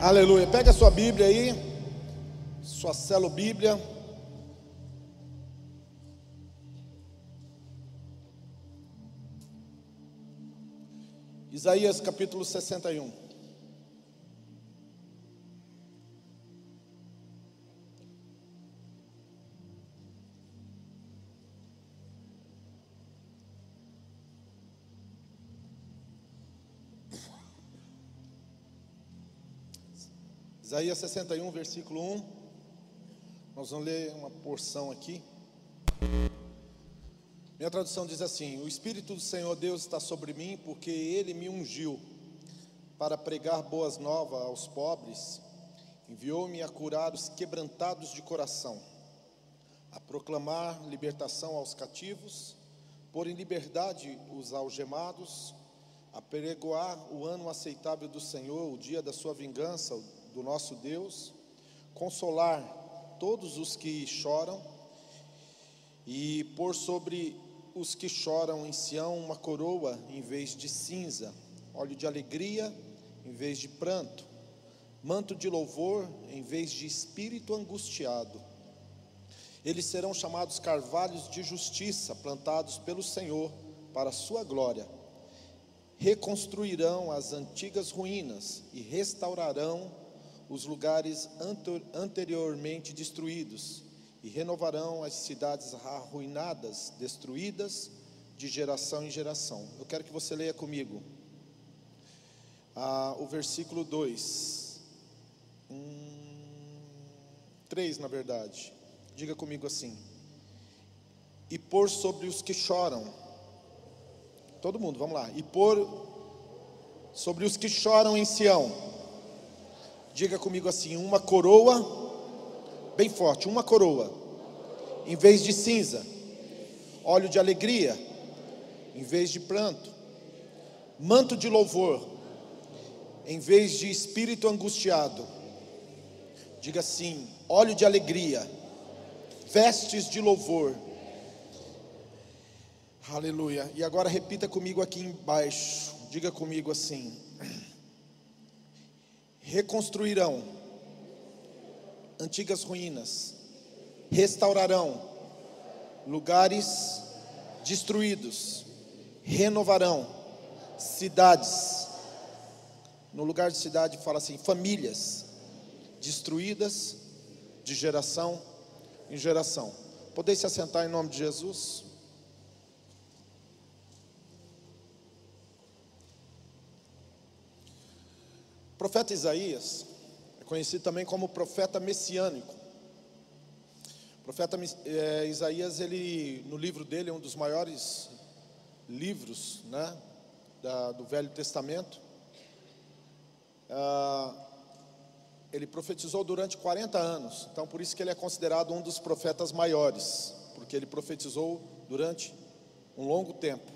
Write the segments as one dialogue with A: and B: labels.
A: Aleluia. Pega a sua Bíblia aí, sua celo Bíblia. Isaías capítulo 61. Isaías 61, versículo 1. Nós vamos ler uma porção aqui. Minha tradução diz assim: O Espírito do Senhor Deus está sobre mim, porque ele me ungiu para pregar boas novas aos pobres, enviou-me a curar os quebrantados de coração, a proclamar libertação aos cativos, pôr em liberdade os algemados, a pregoar o ano aceitável do Senhor, o dia da sua vingança, do nosso Deus, consolar todos os que choram e pôr sobre os que choram em Sião uma coroa em vez de cinza, óleo de alegria em vez de pranto, manto de louvor em vez de espírito angustiado. Eles serão chamados carvalhos de justiça, plantados pelo Senhor para a sua glória. Reconstruirão as antigas ruínas e restaurarão os lugares anteriormente destruídos e renovarão as cidades arruinadas, destruídas de geração em geração. Eu quero que você leia comigo ah, o versículo 2, hum, 3 na verdade. Diga comigo assim: E pôr sobre os que choram, todo mundo, vamos lá, e pôr sobre os que choram em Sião Diga comigo assim: uma coroa, bem forte, uma coroa, em vez de cinza, óleo de alegria, em vez de pranto, manto de louvor, em vez de espírito angustiado. Diga assim: óleo de alegria, vestes de louvor. Aleluia. E agora repita comigo aqui embaixo. Diga comigo assim: reconstruirão antigas ruínas, restaurarão lugares destruídos, renovarão cidades. No lugar de cidade fala assim: famílias destruídas de geração em geração. Podeis se assentar em nome de Jesus? O profeta Isaías é conhecido também como profeta messiânico. O profeta é, Isaías, ele, no livro dele, é um dos maiores livros né, da, do Velho Testamento. Ah, ele profetizou durante 40 anos, então por isso que ele é considerado um dos profetas maiores, porque ele profetizou durante um longo tempo.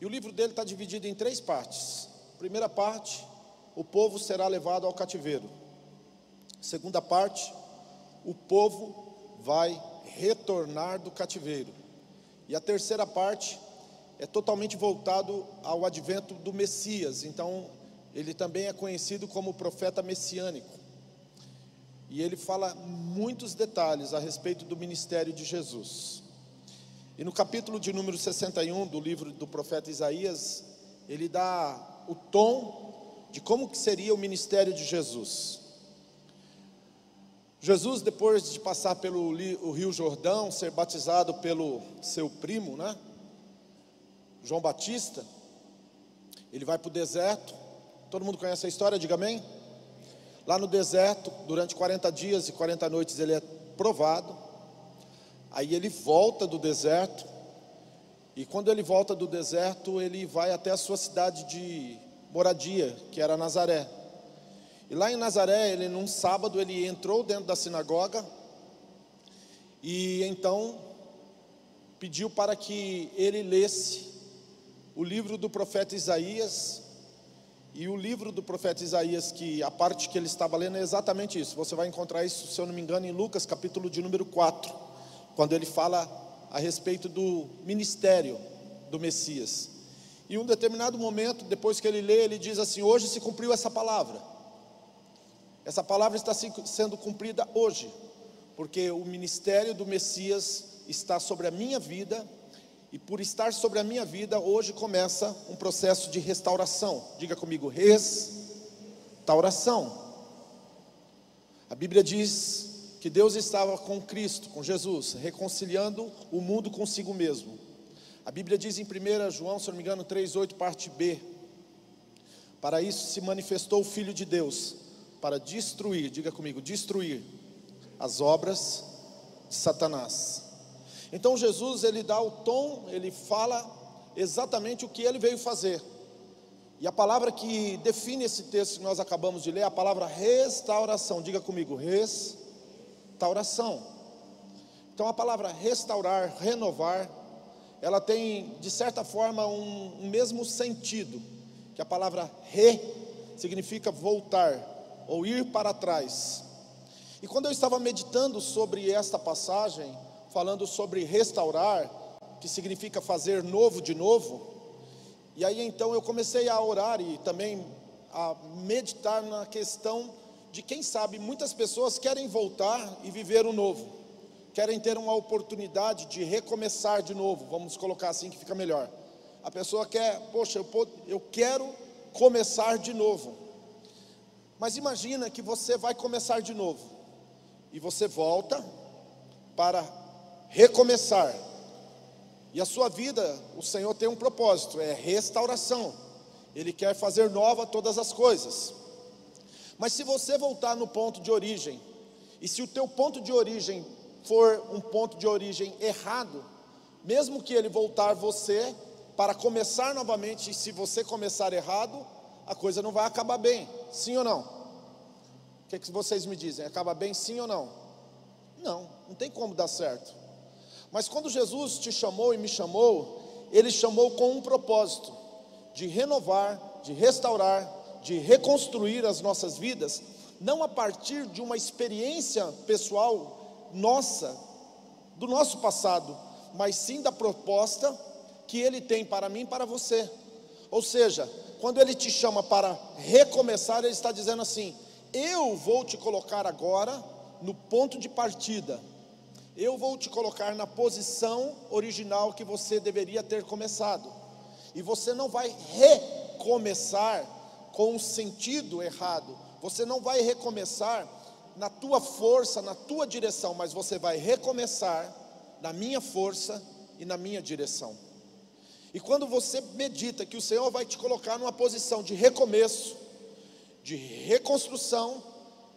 A: E o livro dele está dividido em três partes. A primeira parte o povo será levado ao cativeiro. Segunda parte, o povo vai retornar do cativeiro. E a terceira parte é totalmente voltado ao advento do Messias. Então, ele também é conhecido como profeta messiânico. E ele fala muitos detalhes a respeito do ministério de Jesus. E no capítulo de número 61 do livro do profeta Isaías, ele dá o tom de como que seria o ministério de Jesus. Jesus, depois de passar pelo Rio Jordão, ser batizado pelo seu primo, né? João Batista, ele vai para o deserto. Todo mundo conhece a história, diga amém? Lá no deserto, durante 40 dias e 40 noites, ele é provado. Aí ele volta do deserto. E quando ele volta do deserto, ele vai até a sua cidade de moradia, que era Nazaré. E lá em Nazaré, ele num sábado, ele entrou dentro da sinagoga e então pediu para que ele lesse o livro do profeta Isaías. E o livro do profeta Isaías, que a parte que ele estava lendo é exatamente isso. Você vai encontrar isso, se eu não me engano, em Lucas, capítulo de número 4, quando ele fala a respeito do ministério do Messias. Em um determinado momento, depois que ele lê, ele diz assim: Hoje se cumpriu essa palavra. Essa palavra está sendo cumprida hoje, porque o ministério do Messias está sobre a minha vida, e por estar sobre a minha vida, hoje começa um processo de restauração. Diga comigo, restauração. A Bíblia diz que Deus estava com Cristo, com Jesus, reconciliando o mundo consigo mesmo. A Bíblia diz em 1 João, se não me engano, 3,8, parte B. Para isso se manifestou o Filho de Deus, para destruir, diga comigo, destruir as obras de Satanás. Então Jesus ele dá o tom, ele fala exatamente o que ele veio fazer. E a palavra que define esse texto que nós acabamos de ler é a palavra restauração. Diga comigo, restauração. Então a palavra restaurar, renovar, ela tem de certa forma um, um mesmo sentido que a palavra re significa voltar ou ir para trás. E quando eu estava meditando sobre esta passagem, falando sobre restaurar, que significa fazer novo de novo, e aí então eu comecei a orar e também a meditar na questão de quem sabe muitas pessoas querem voltar e viver o novo, querem ter uma oportunidade de recomeçar de novo, vamos colocar assim que fica melhor. A pessoa quer, poxa, eu, eu quero começar de novo. Mas imagina que você vai começar de novo e você volta para recomeçar. E a sua vida, o Senhor tem um propósito, é restauração. Ele quer fazer nova todas as coisas. Mas se você voltar no ponto de origem, e se o teu ponto de origem for um ponto de origem errado, mesmo que ele voltar você para começar novamente, se você começar errado, a coisa não vai acabar bem, sim ou não? O que, é que vocês me dizem? Acaba bem sim ou não? Não, não tem como dar certo. Mas quando Jesus te chamou e me chamou, Ele chamou com um propósito: de renovar, de restaurar, de reconstruir as nossas vidas, não a partir de uma experiência pessoal nossa, do nosso passado, mas sim da proposta que Ele tem para mim e para você. Ou seja, quando Ele te chama para recomeçar, Ele está dizendo assim: Eu vou te colocar agora no ponto de partida eu vou te colocar na posição original que você deveria ter começado. E você não vai recomeçar com o sentido errado. Você não vai recomeçar na tua força, na tua direção, mas você vai recomeçar na minha força e na minha direção. E quando você medita que o Senhor vai te colocar numa posição de recomeço, de reconstrução,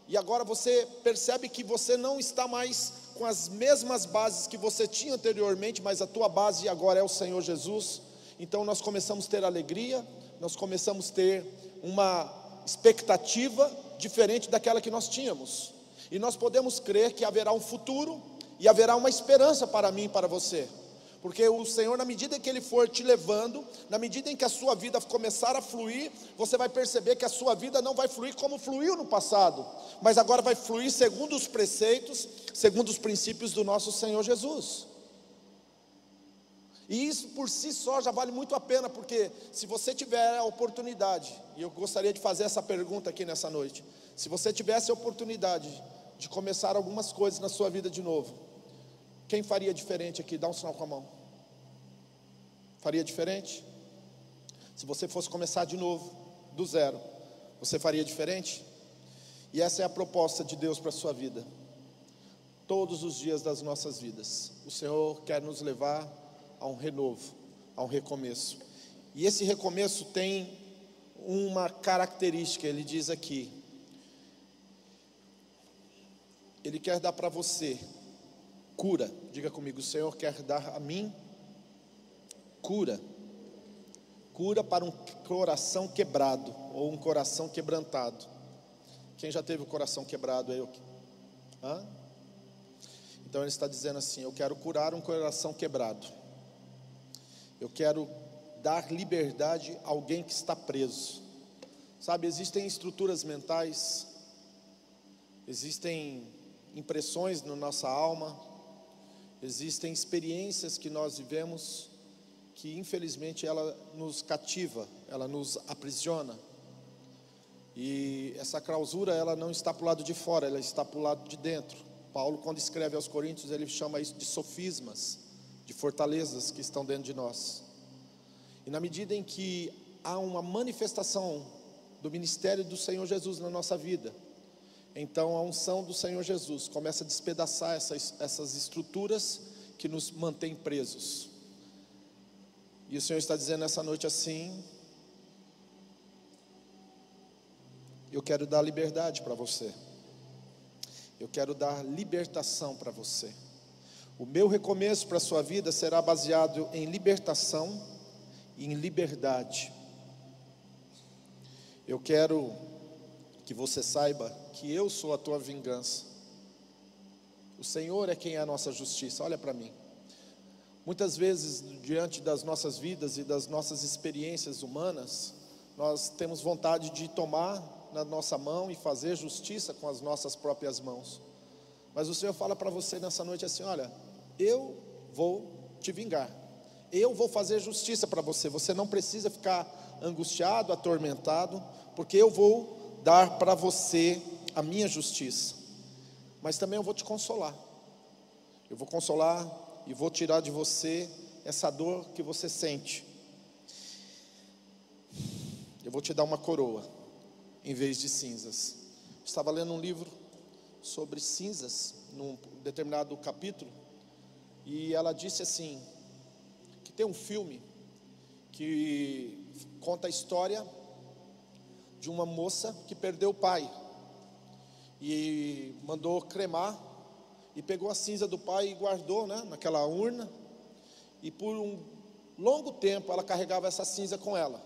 A: e agora você percebe que você não está mais com as mesmas bases que você tinha anteriormente, mas a tua base agora é o Senhor Jesus. Então nós começamos a ter alegria, nós começamos a ter uma expectativa diferente daquela que nós tínhamos. E nós podemos crer que haverá um futuro e haverá uma esperança para mim e para você. Porque o Senhor, na medida que Ele for te levando, na medida em que a sua vida começar a fluir, você vai perceber que a sua vida não vai fluir como fluiu no passado, mas agora vai fluir segundo os preceitos, segundo os princípios do nosso Senhor Jesus. E isso por si só já vale muito a pena, porque se você tiver a oportunidade, e eu gostaria de fazer essa pergunta aqui nessa noite: se você tivesse a oportunidade de começar algumas coisas na sua vida de novo, quem faria diferente aqui? Dá um sinal com a mão. Faria diferente? Se você fosse começar de novo, do zero, você faria diferente? E essa é a proposta de Deus para a sua vida. Todos os dias das nossas vidas, o Senhor quer nos levar a um renovo, a um recomeço. E esse recomeço tem uma característica, ele diz aqui. Ele quer dar para você Cura. Diga comigo, o Senhor quer dar a mim cura. Cura para um coração quebrado ou um coração quebrantado. Quem já teve o coração quebrado aí? Hã? Então ele está dizendo assim: Eu quero curar um coração quebrado. Eu quero dar liberdade a alguém que está preso. Sabe, existem estruturas mentais, existem impressões na nossa alma, Existem experiências que nós vivemos que infelizmente ela nos cativa, ela nos aprisiona. E essa clausura, ela não está para o lado de fora, ela está para o lado de dentro. Paulo, quando escreve aos Coríntios, ele chama isso de sofismas, de fortalezas que estão dentro de nós. E na medida em que há uma manifestação do ministério do Senhor Jesus na nossa vida, então a unção do Senhor Jesus começa a despedaçar essas, essas estruturas que nos mantêm presos. E o Senhor está dizendo essa noite assim: Eu quero dar liberdade para você. Eu quero dar libertação para você. O meu recomeço para a sua vida será baseado em libertação e em liberdade. Eu quero que você saiba que eu sou a tua vingança. O Senhor é quem é a nossa justiça. Olha para mim. Muitas vezes, diante das nossas vidas e das nossas experiências humanas, nós temos vontade de tomar na nossa mão e fazer justiça com as nossas próprias mãos. Mas o Senhor fala para você nessa noite assim: olha, eu vou te vingar, eu vou fazer justiça para você. Você não precisa ficar angustiado, atormentado, porque eu vou dar para você a minha justiça, mas também eu vou te consolar. Eu vou consolar e vou tirar de você essa dor que você sente. Eu vou te dar uma coroa em vez de cinzas. Estava lendo um livro sobre cinzas num determinado capítulo e ela disse assim que tem um filme que conta a história de uma moça que perdeu o pai e mandou cremar e pegou a cinza do pai e guardou, né, naquela urna. E por um longo tempo ela carregava essa cinza com ela.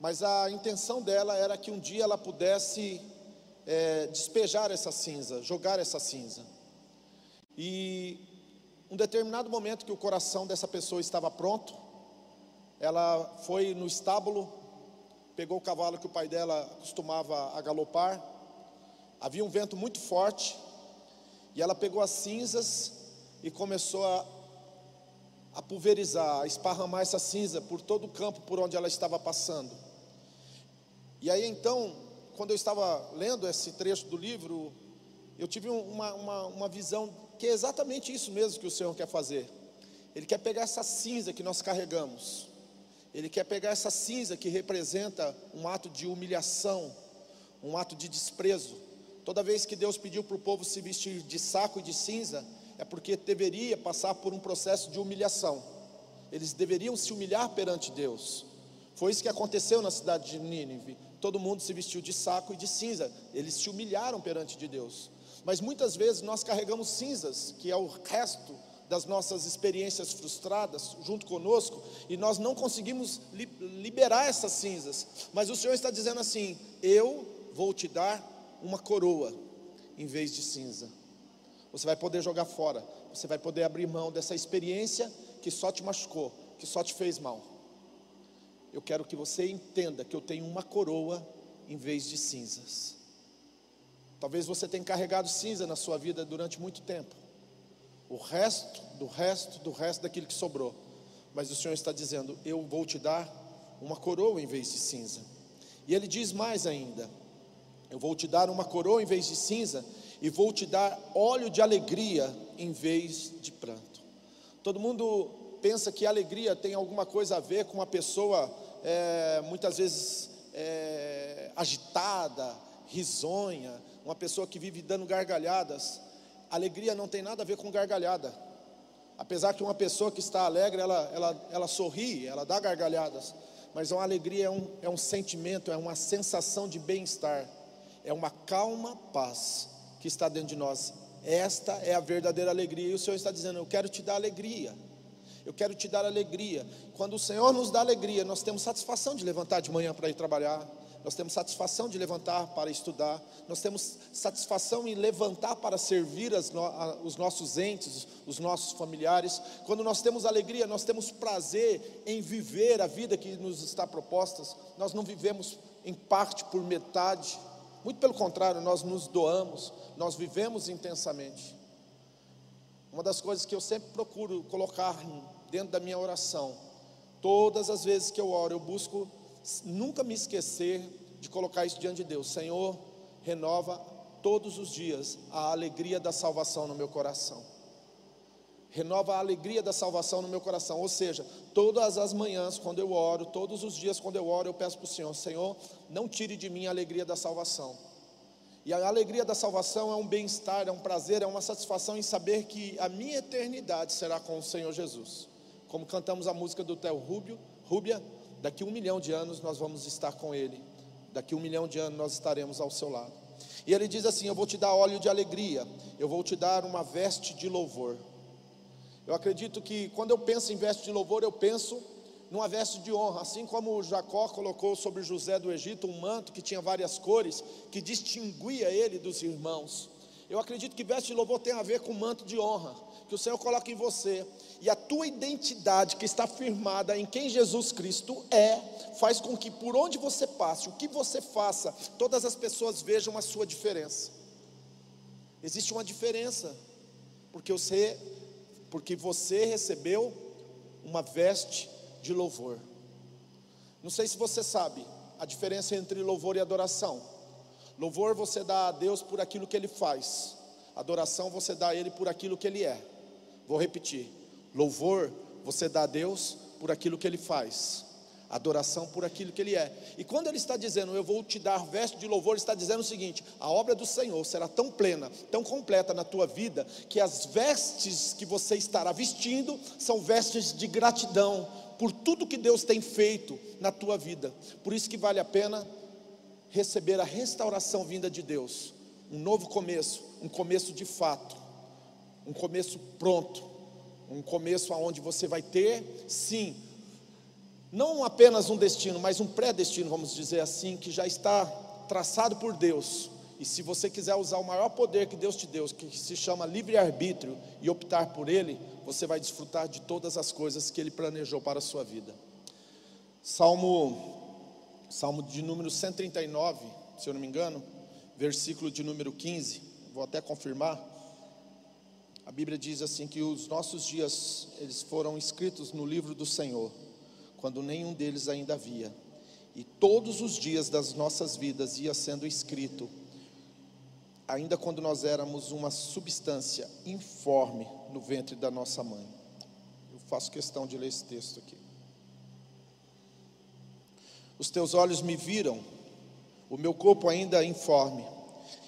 A: Mas a intenção dela era que um dia ela pudesse é, despejar essa cinza, jogar essa cinza. E um determinado momento que o coração dessa pessoa estava pronto, ela foi no estábulo pegou o cavalo que o pai dela costumava galopar. Havia um vento muito forte e ela pegou as cinzas e começou a, a pulverizar, a esparramar essa cinza por todo o campo por onde ela estava passando. E aí então, quando eu estava lendo esse trecho do livro, eu tive uma, uma, uma visão que é exatamente isso mesmo que o Senhor quer fazer. Ele quer pegar essa cinza que nós carregamos ele quer pegar essa cinza que representa um ato de humilhação, um ato de desprezo. Toda vez que Deus pediu para o povo se vestir de saco e de cinza, é porque deveria passar por um processo de humilhação. Eles deveriam se humilhar perante Deus. Foi isso que aconteceu na cidade de Nínive. Todo mundo se vestiu de saco e de cinza. Eles se humilharam perante de Deus. Mas muitas vezes nós carregamos cinzas, que é o resto das nossas experiências frustradas junto conosco e nós não conseguimos li liberar essas cinzas. Mas o Senhor está dizendo assim: Eu vou te dar uma coroa em vez de cinza. Você vai poder jogar fora, você vai poder abrir mão dessa experiência que só te machucou, que só te fez mal. Eu quero que você entenda que eu tenho uma coroa em vez de cinzas. Talvez você tenha carregado cinza na sua vida durante muito tempo o resto, do resto, do resto daquilo que sobrou. Mas o Senhor está dizendo: Eu vou te dar uma coroa em vez de cinza. E ele diz mais ainda: Eu vou te dar uma coroa em vez de cinza, e vou te dar óleo de alegria em vez de pranto. Todo mundo pensa que alegria tem alguma coisa a ver com uma pessoa é, muitas vezes é, agitada, risonha, uma pessoa que vive dando gargalhadas. Alegria não tem nada a ver com gargalhada. Apesar que uma pessoa que está alegre, ela, ela, ela sorri, ela dá gargalhadas. Mas uma alegria é um, é um sentimento, é uma sensação de bem-estar. É uma calma paz que está dentro de nós. Esta é a verdadeira alegria. E o Senhor está dizendo: Eu quero te dar alegria. Eu quero te dar alegria. Quando o Senhor nos dá alegria, nós temos satisfação de levantar de manhã para ir trabalhar nós temos satisfação de levantar para estudar, nós temos satisfação em levantar para servir no, os nossos entes, os nossos familiares. Quando nós temos alegria, nós temos prazer em viver a vida que nos está proposta. Nós não vivemos em parte por metade, muito pelo contrário, nós nos doamos, nós vivemos intensamente. Uma das coisas que eu sempre procuro colocar dentro da minha oração, todas as vezes que eu oro, eu busco nunca me esquecer de colocar isso diante de Deus. Senhor, renova todos os dias a alegria da salvação no meu coração. Renova a alegria da salvação no meu coração. Ou seja, todas as manhãs, quando eu oro, todos os dias, quando eu oro, eu peço para o Senhor: Senhor, não tire de mim a alegria da salvação. E a alegria da salvação é um bem-estar, é um prazer, é uma satisfação em saber que a minha eternidade será com o Senhor Jesus. Como cantamos a música do Theo Rubio, Rúbia, daqui um milhão de anos nós vamos estar com Ele. Daqui um milhão de anos nós estaremos ao seu lado. E ele diz assim: Eu vou te dar óleo de alegria, eu vou te dar uma veste de louvor. Eu acredito que quando eu penso em veste de louvor, eu penso numa veste de honra, assim como Jacó colocou sobre José do Egito um manto que tinha várias cores, que distinguia ele dos irmãos. Eu acredito que veste de louvor tem a ver com manto de honra, que o Senhor coloca em você, e a tua identidade que está firmada em quem Jesus Cristo é, faz com que por onde você passe, o que você faça, todas as pessoas vejam a sua diferença. Existe uma diferença, porque você porque você recebeu uma veste de louvor. Não sei se você sabe a diferença entre louvor e adoração. Louvor você dá a Deus por aquilo que Ele faz, adoração você dá a Ele por aquilo que Ele é. Vou repetir: louvor você dá a Deus por aquilo que Ele faz, adoração por aquilo que Ele é. E quando Ele está dizendo, eu vou te dar veste de louvor, Ele está dizendo o seguinte: a obra do Senhor será tão plena, tão completa na tua vida, que as vestes que você estará vestindo são vestes de gratidão por tudo que Deus tem feito na tua vida. Por isso que vale a pena receber a restauração vinda de Deus, um novo começo, um começo de fato, um começo pronto, um começo aonde você vai ter, sim, não apenas um destino, mas um pré-destino, vamos dizer assim, que já está traçado por Deus. E se você quiser usar o maior poder que Deus te deu, que se chama livre-arbítrio, e optar por ele, você vai desfrutar de todas as coisas que ele planejou para a sua vida. Salmo, Salmo de número 139, se eu não me engano, versículo de número 15, vou até confirmar. A Bíblia diz assim que os nossos dias eles foram escritos no livro do Senhor quando nenhum deles ainda havia. E todos os dias das nossas vidas ia sendo escrito, ainda quando nós éramos uma substância informe no ventre da nossa mãe. Eu faço questão de ler esse texto aqui. Os teus olhos me viram, o meu corpo ainda é informe,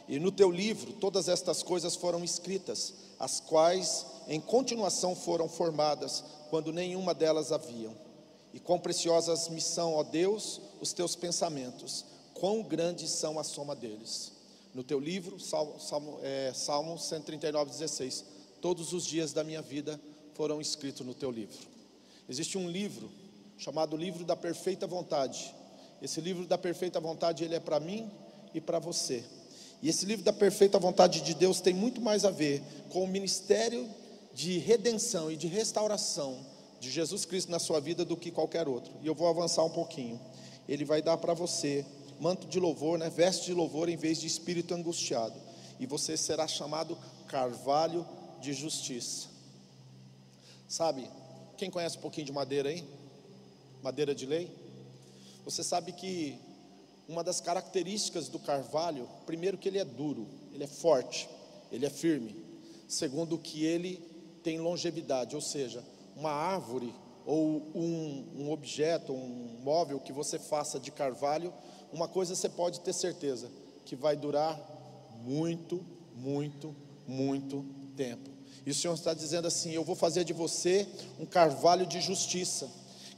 A: e no teu livro todas estas coisas foram escritas, as quais em continuação foram formadas, quando nenhuma delas haviam. E quão preciosas me são, ó Deus, os teus pensamentos, quão grandes são a soma deles. No teu livro, Salmo, Salmo, é, Salmo 139, 16. Todos os dias da minha vida foram escritos no teu livro. Existe um livro chamado Livro da Perfeita Vontade. Esse livro da perfeita vontade, ele é para mim e para você. E esse livro da perfeita vontade de Deus tem muito mais a ver com o ministério de redenção e de restauração de Jesus Cristo na sua vida do que qualquer outro. E eu vou avançar um pouquinho. Ele vai dar para você manto de louvor, né, veste de louvor em vez de espírito angustiado. E você será chamado carvalho de justiça. Sabe, quem conhece um pouquinho de madeira aí? Madeira de lei? Você sabe que uma das características do carvalho, primeiro que ele é duro, ele é forte, ele é firme. Segundo que ele tem longevidade, ou seja, uma árvore ou um, um objeto, um móvel que você faça de carvalho, uma coisa você pode ter certeza, que vai durar muito, muito, muito tempo. E o Senhor está dizendo assim: Eu vou fazer de você um carvalho de justiça.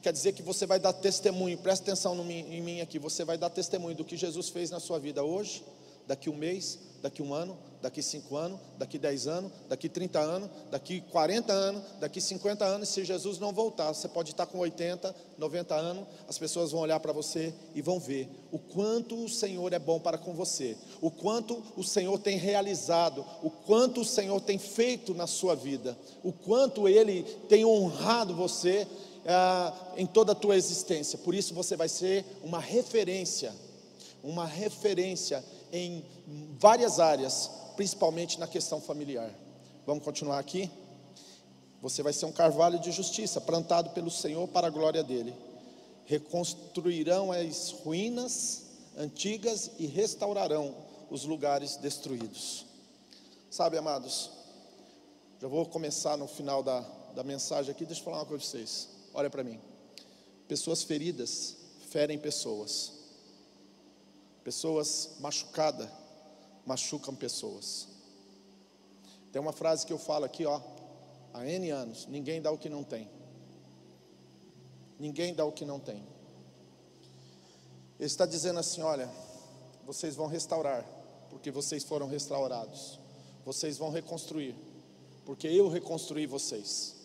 A: Quer dizer que você vai dar testemunho, presta atenção em mim aqui, você vai dar testemunho do que Jesus fez na sua vida hoje, daqui um mês, daqui um ano, daqui 5 anos, daqui 10 anos, daqui 30 anos, daqui 40 anos, daqui 50 anos, se Jesus não voltar, você pode estar com 80, 90 anos, as pessoas vão olhar para você e vão ver o quanto o Senhor é bom para com você, o quanto o Senhor tem realizado, o quanto o Senhor tem feito na sua vida, o quanto Ele tem honrado você ah, em toda a tua existência. Por isso você vai ser uma referência, uma referência em várias áreas principalmente na questão familiar. Vamos continuar aqui? Você vai ser um carvalho de justiça, plantado pelo Senhor para a glória dele. Reconstruirão as ruínas antigas e restaurarão os lugares destruídos. Sabe, amados, já vou começar no final da, da mensagem aqui, deixa eu falar uma coisa para vocês. Olha para mim. Pessoas feridas ferem pessoas. Pessoas machucadas machucam pessoas. Tem uma frase que eu falo aqui, ó, há N anos: ninguém dá o que não tem. Ninguém dá o que não tem. Ele está dizendo assim: olha, vocês vão restaurar, porque vocês foram restaurados. Vocês vão reconstruir, porque eu reconstruí vocês.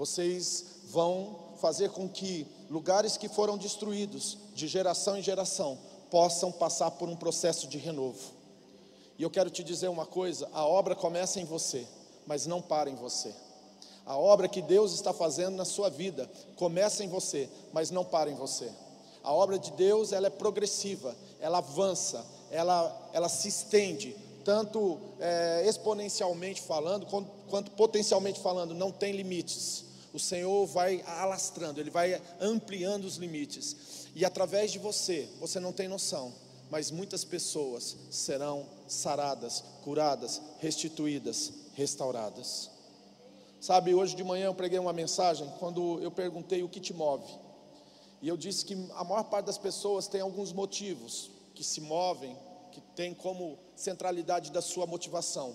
A: Vocês vão fazer com que lugares que foram destruídos, de geração em geração, possam passar por um processo de renovo. E eu quero te dizer uma coisa: a obra começa em você, mas não para em você. A obra que Deus está fazendo na sua vida começa em você, mas não para em você. A obra de Deus ela é progressiva, ela avança, ela, ela se estende, tanto é, exponencialmente falando, quanto, quanto potencialmente falando, não tem limites. O Senhor vai alastrando, Ele vai ampliando os limites. E através de você, você não tem noção, mas muitas pessoas serão saradas, curadas, restituídas, restauradas. Sabe, hoje de manhã eu preguei uma mensagem quando eu perguntei o que te move. E eu disse que a maior parte das pessoas tem alguns motivos que se movem, que tem como centralidade da sua motivação.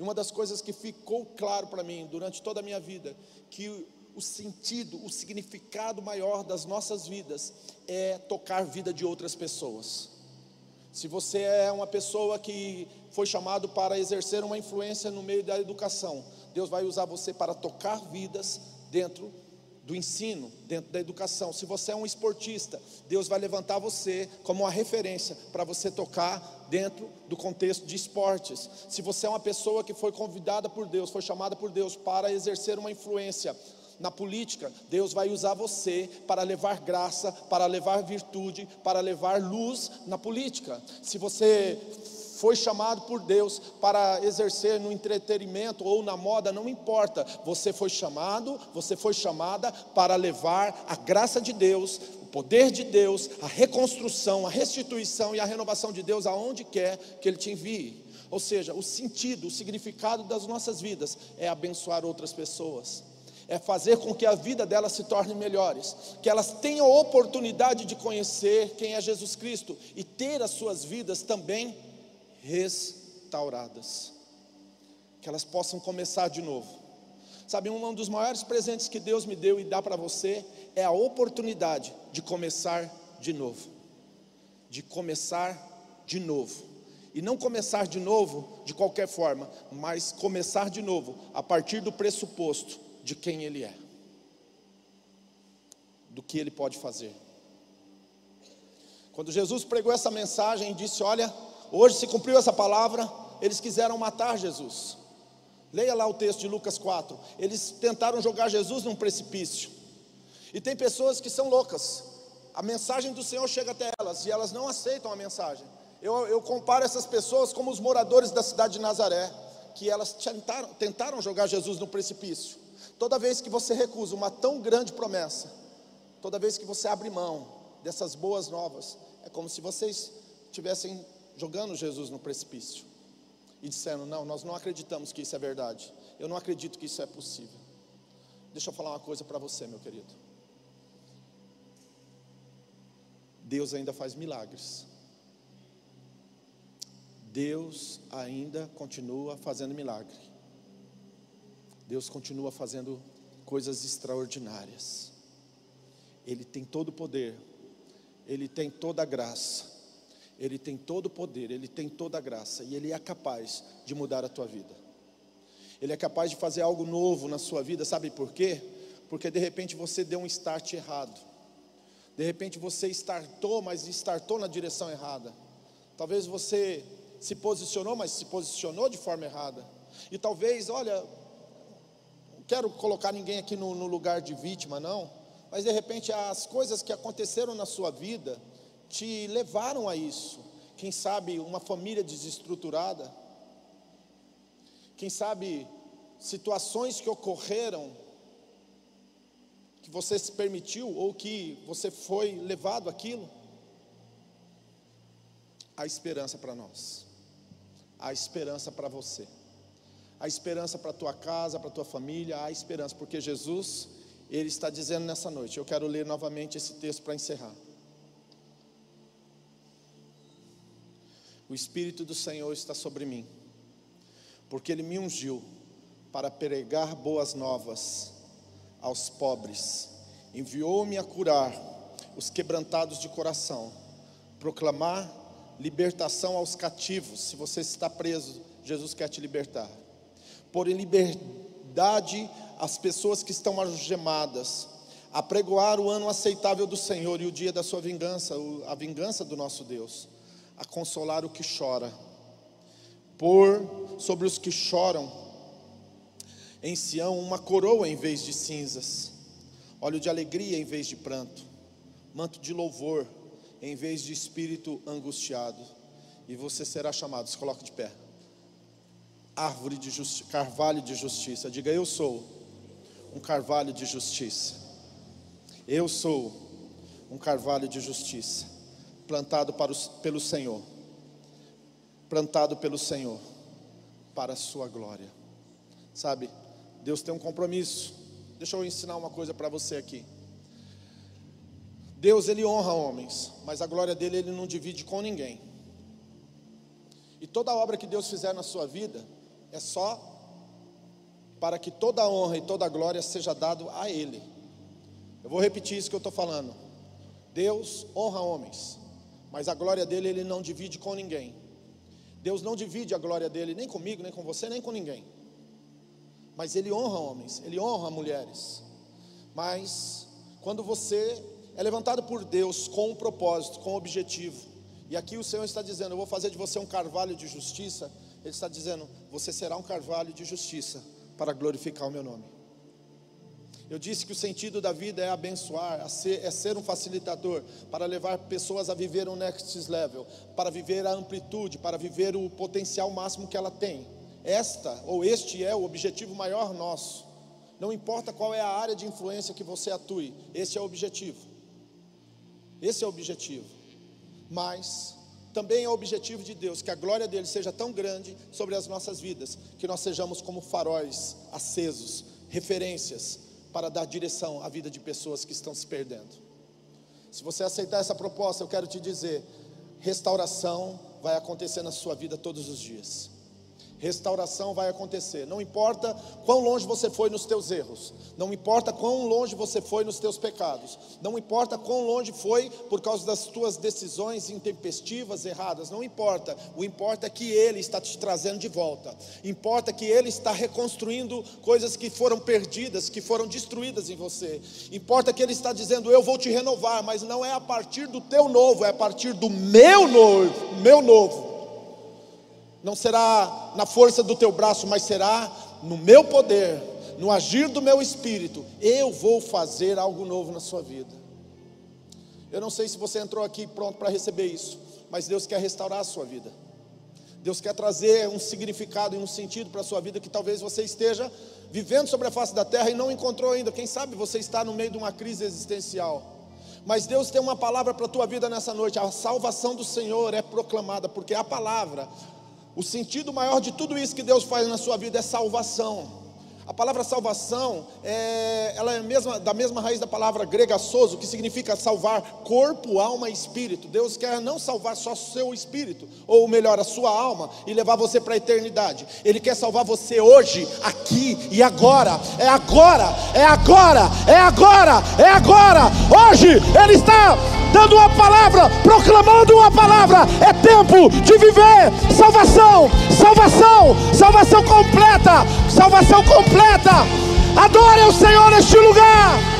A: E uma das coisas que ficou claro para mim durante toda a minha vida, que o sentido, o significado maior das nossas vidas é tocar vida de outras pessoas. Se você é uma pessoa que foi chamado para exercer uma influência no meio da educação, Deus vai usar você para tocar vidas dentro do ensino, dentro da educação. Se você é um esportista, Deus vai levantar você como uma referência para você tocar dentro do contexto de esportes. Se você é uma pessoa que foi convidada por Deus, foi chamada por Deus para exercer uma influência na política, Deus vai usar você para levar graça, para levar virtude, para levar luz na política. Se você foi chamado por Deus para exercer no entretenimento ou na moda, não importa. Você foi chamado, você foi chamada para levar a graça de Deus, o poder de Deus, a reconstrução, a restituição e a renovação de Deus aonde quer que Ele te envie. Ou seja, o sentido, o significado das nossas vidas é abençoar outras pessoas é fazer com que a vida delas se torne melhores, que elas tenham a oportunidade de conhecer quem é Jesus Cristo e ter as suas vidas também restauradas, que elas possam começar de novo. Sabe, um dos maiores presentes que Deus me deu e dá para você é a oportunidade de começar de novo. De começar de novo. E não começar de novo de qualquer forma, mas começar de novo a partir do pressuposto de quem Ele é, do que Ele pode fazer. Quando Jesus pregou essa mensagem e disse: Olha, Hoje se cumpriu essa palavra, eles quiseram matar Jesus. Leia lá o texto de Lucas 4. Eles tentaram jogar Jesus num precipício. E tem pessoas que são loucas. A mensagem do Senhor chega até elas e elas não aceitam a mensagem. Eu, eu comparo essas pessoas como os moradores da cidade de Nazaré, que elas tentaram, tentaram jogar Jesus no precipício. Toda vez que você recusa uma tão grande promessa, toda vez que você abre mão dessas boas novas, é como se vocês tivessem jogando Jesus no precipício e disseram: Não, nós não acreditamos que isso é verdade. Eu não acredito que isso é possível. Deixa eu falar uma coisa para você, meu querido. Deus ainda faz milagres. Deus ainda continua fazendo milagre. Deus continua fazendo coisas extraordinárias. Ele tem todo o poder, Ele tem toda a graça. Ele tem todo o poder, Ele tem toda a graça e Ele é capaz de mudar a tua vida. Ele é capaz de fazer algo novo na sua vida, sabe por quê? Porque de repente você deu um start errado. De repente você startou, mas startou na direção errada. Talvez você se posicionou, mas se posicionou de forma errada. E talvez, olha, não quero colocar ninguém aqui no, no lugar de vítima, não. Mas de repente as coisas que aconteceram na sua vida, te levaram a isso. Quem sabe uma família desestruturada, quem sabe situações que ocorreram, que você se permitiu ou que você foi levado aquilo. há esperança para nós, há esperança para você, há esperança para tua casa, para tua família, há esperança, porque Jesus, Ele está dizendo nessa noite, eu quero ler novamente esse texto para encerrar. O Espírito do Senhor está sobre mim, porque Ele me ungiu para pregar boas novas aos pobres, enviou-me a curar os quebrantados de coração, proclamar libertação aos cativos. Se você está preso, Jesus quer te libertar. Por em liberdade as pessoas que estão algemadas, apregoar o ano aceitável do Senhor e o dia da sua vingança, a vingança do nosso Deus, a consolar o que chora, por sobre os que choram em Sião uma coroa em vez de cinzas, óleo de alegria em vez de pranto, manto de louvor em vez de espírito angustiado, e você será chamado, se coloca de pé. Árvore de justiça, carvalho de justiça. Diga eu sou um carvalho de justiça. Eu sou um carvalho de justiça, plantado para os, pelo Senhor. Plantado pelo Senhor para a sua glória. Sabe? Deus tem um compromisso. Deixa eu ensinar uma coisa para você aqui. Deus ele honra homens, mas a glória dele ele não divide com ninguém. E toda obra que Deus fizer na sua vida é só para que toda honra e toda glória seja dado a ele. Eu vou repetir isso que eu estou falando. Deus honra homens, mas a glória dele ele não divide com ninguém. Deus não divide a glória dele nem comigo, nem com você, nem com ninguém. Mas ele honra homens, ele honra mulheres. Mas quando você é levantado por Deus com um propósito, com um objetivo. E aqui o Senhor está dizendo: Eu vou fazer de você um carvalho de justiça. Ele está dizendo: Você será um carvalho de justiça para glorificar o meu nome. Eu disse que o sentido da vida é abençoar, é ser um facilitador, para levar pessoas a viver um next level, para viver a amplitude, para viver o potencial máximo que ela tem. Esta ou este é o objetivo maior nosso. Não importa qual é a área de influência que você atue, esse é o objetivo. Esse é o objetivo. Mas também é o objetivo de Deus que a glória dele seja tão grande sobre as nossas vidas, que nós sejamos como faróis acesos, referências para dar direção à vida de pessoas que estão se perdendo. Se você aceitar essa proposta, eu quero te dizer: restauração vai acontecer na sua vida todos os dias restauração vai acontecer. Não importa quão longe você foi nos teus erros, não importa quão longe você foi nos teus pecados, não importa quão longe foi por causa das tuas decisões intempestivas, erradas, não importa. O importa é que Ele está te trazendo de volta. Importa que Ele está reconstruindo coisas que foram perdidas, que foram destruídas em você. Importa que Ele está dizendo: Eu vou te renovar, mas não é a partir do teu novo, é a partir do meu novo, meu novo não será na força do teu braço, mas será no meu poder, no agir do meu espírito. Eu vou fazer algo novo na sua vida. Eu não sei se você entrou aqui pronto para receber isso, mas Deus quer restaurar a sua vida. Deus quer trazer um significado e um sentido para a sua vida que talvez você esteja vivendo sobre a face da terra e não encontrou ainda. Quem sabe você está no meio de uma crise existencial. Mas Deus tem uma palavra para a tua vida nessa noite. A salvação do Senhor é proclamada, porque a palavra, o sentido maior de tudo isso que Deus faz na sua vida é salvação. A palavra salvação é, ela é mesma, da mesma raiz da palavra grega soso, que significa salvar corpo, alma e espírito. Deus quer não salvar só seu espírito, ou melhor, a sua alma, e levar você para a eternidade. Ele quer salvar você hoje, aqui e agora. É agora, é agora, é agora, é agora. Hoje Ele está dando uma palavra, proclamando uma palavra. É tempo de viver salvação, salvação, salvação completa, salvação completa. Adore o Senhor neste lugar.